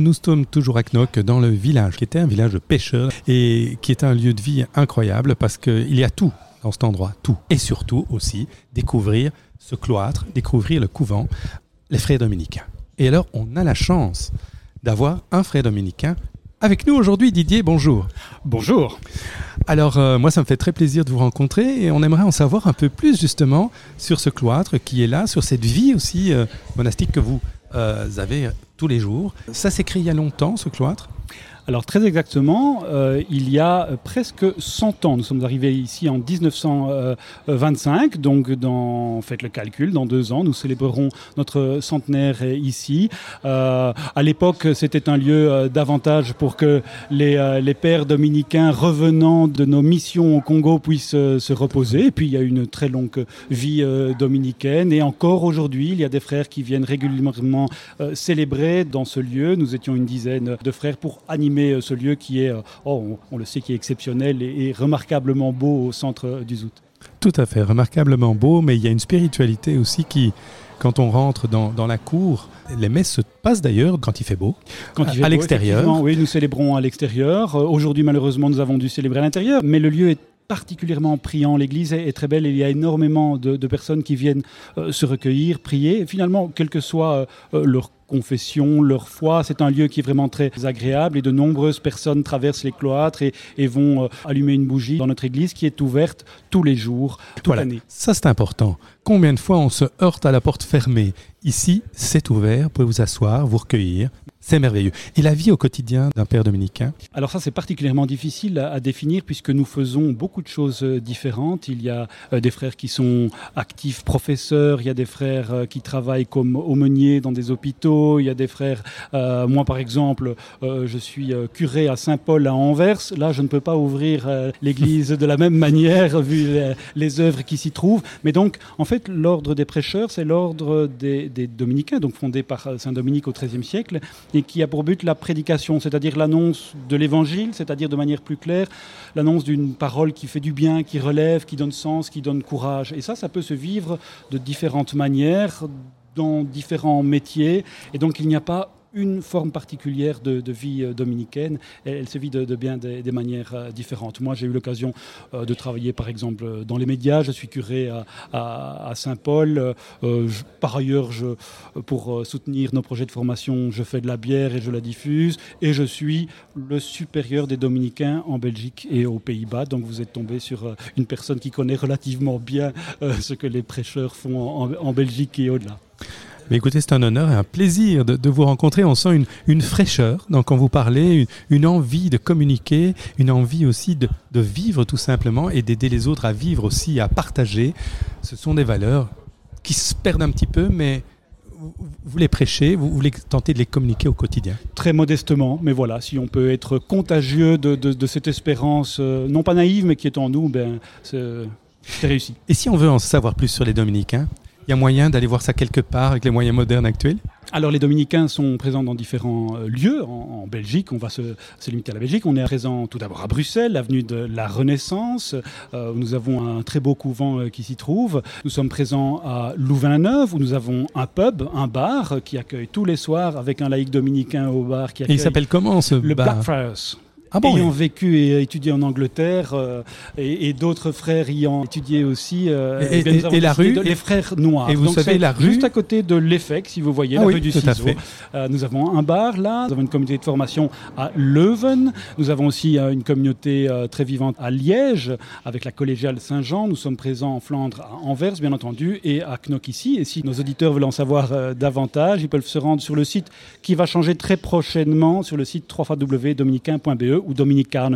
Nous sommes toujours à Knock, dans le village, qui était un village de pêcheurs et qui est un lieu de vie incroyable parce qu'il y a tout dans cet endroit, tout. Et surtout aussi découvrir ce cloître, découvrir le couvent, les frères dominicains. Et alors, on a la chance d'avoir un frère dominicain avec nous aujourd'hui. Didier, bonjour. Bonjour. Alors, euh, moi, ça me fait très plaisir de vous rencontrer et on aimerait en savoir un peu plus justement sur ce cloître qui est là, sur cette vie aussi euh, monastique que vous euh, avez tous les jours. Ça créé il y a longtemps, ce cloître? Alors très exactement, euh, il y a presque 100 ans, nous sommes arrivés ici en 1925, donc dans, faites le calcul, dans deux ans, nous célébrerons notre centenaire ici. Euh, à l'époque, c'était un lieu euh, davantage pour que les, les, pères dominicains revenant de nos missions au Congo puissent se reposer. Et puis il y a une très longue vie dominicaine. Et encore aujourd'hui, il y a des frères qui viennent régulièrement célébrer dans ce lieu. Nous étions une dizaine de frères pour animer euh, ce lieu qui est, euh, oh, on, le sait, qui est exceptionnel et, remarquablement beau au centre euh, du Zout. Tout à fait, remarquablement beau, mais il y a une spiritualité aussi qui, quand on rentre dans, dans la cour, les messes se passent d'ailleurs quand il fait beau, quand il fait à l'extérieur. Oui, nous célébrons à l'extérieur. Aujourd'hui, malheureusement, nous avons dû célébrer à l'intérieur, mais le lieu est particulièrement priant. L'église est, très belle. Il y a énormément de, personnes qui viennent se recueillir, prier. finalement, quel que soit leur confession, leur foi. C'est un lieu qui est vraiment très agréable et de nombreuses personnes traversent les cloîtres et, vont euh, allumer une bougie dans notre église qui est ouverte tous les jours, toute l'année. Ça, c'est important. Combien de fois on se heurte à la porte fermée? Ici, c'est ouvert, vous pouvez vous asseoir, vous recueillir, c'est merveilleux. Et la vie au quotidien d'un père dominicain? Alors ça, c'est particulièrement difficile à, définir puisque nous faisons beaucoup de choses euh, différentes. Il y a euh, des frères qui sont actifs professeurs, il y a des frères euh, qui travaillent comme aumôniers dans des hôpitaux, il y a des frères, moi par exemple, je suis curé à Saint-Paul à Anvers. Là, je ne peux pas ouvrir l'église de la même manière vu les, œuvres qui s'y trouvent. Mais donc, en fait, l'ordre des prêcheurs, c'est l'ordre des, des dominicains, donc fondé par Saint Dominique au XIIIe siècle et qui a pour but la prédication, c'est-à-dire l'annonce de l'évangile, c'est-à-dire de manière plus claire, l'annonce d'une parole qui fait du bien, qui relève, qui donne sens, qui donne courage. Et ça, ça peut se vivre de différentes manières, dans différents métiers. Et donc, il n'y a pas une forme particulière de, vie euh, dominicaine. elle se vit de, bien des, manières euh, différentes. Moi, j'ai eu l'occasion euh, de travailler, par exemple, dans les médias. Je suis curé à, Saint-Paul. par ailleurs, pour soutenir nos projets de formation, je fais de la bière et je la diffuse. Et je suis le supérieur des dominicains en Belgique et aux Pays-Bas. Donc, vous êtes tombé sur une personne qui connaît relativement bien ce que les prêcheurs font en Belgique et au-delà. Mais écoutez, c'est un honneur et un plaisir de, vous rencontrer. On sent une, fraîcheur donc quand vous parlez, une, envie de communiquer, une envie aussi de, vivre tout simplement et d'aider les autres à vivre aussi, à partager. Ce sont des valeurs qui se perdent un petit peu, mais vous les prêchez, vous voulez tenter de les communiquer au quotidien Très modestement, mais voilà, si on peut être contagieux de, cette espérance, euh, non pas naïve, mais qui est en nous, ben, c'est réussi. Et si on veut en savoir plus sur les dominicains, il y a moyen d'aller voir ça quelque part avec les moyens modernes actuels? Alors les dominicains sont présents dans différents euh, lieux en, Belgique, on va se, limiter à la Belgique, on est présent tout d'abord à Bruxelles, l'avenue de la Renaissance, euh, où nous avons un très beau couvent euh, qui s'y trouve. Nous sommes présents à Louvain-la-Neuve, où nous avons un pub, un bar qui accueille tous les soirs avec un laïc dominicain au bar. Qui accueille Et il s'appelle comment ce le bar? Le Blackfriars ah ayant vécu et étudié en Angleterre, euh, et, d'autres frères ayant étudié aussi. Euh, et, eh la rue Les frères noirs. Et vous savez la rue Juste à côté de l'EFEC, si vous voyez, ah la rue du Ciseau. Euh, nous avons un bar là, nous avons une communauté de formation à Leuven, nous avons aussi une communauté très vivante à Liège, avec la collégiale Saint-Jean. Nous sommes présents en Flandre, à Anvers, bien entendu, et à Knock ici. Et si nos auditeurs veulent en savoir davantage, ils peuvent se rendre sur le site qui va changer très prochainement, sur le site www.dominicain.be ou dominicain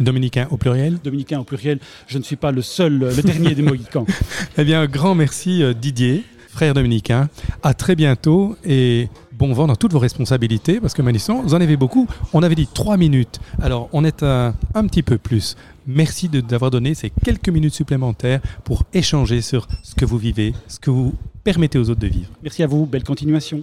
Dominicain au pluriel Dominicain au pluriel. Je ne suis pas le seul, le dernier des Mohicans. eh bien, un grand merci euh, Didier, frère dominicain. À très bientôt et bon vent dans toutes vos responsabilités parce que Manisson, vous en avez beaucoup. On avait dit trois minutes. Alors, on est un, un petit peu plus. Merci d'avoir donné ces quelques minutes supplémentaires pour échanger sur ce que vous vivez, ce que vous permettez aux autres de vivre. Merci à vous. Belle continuation.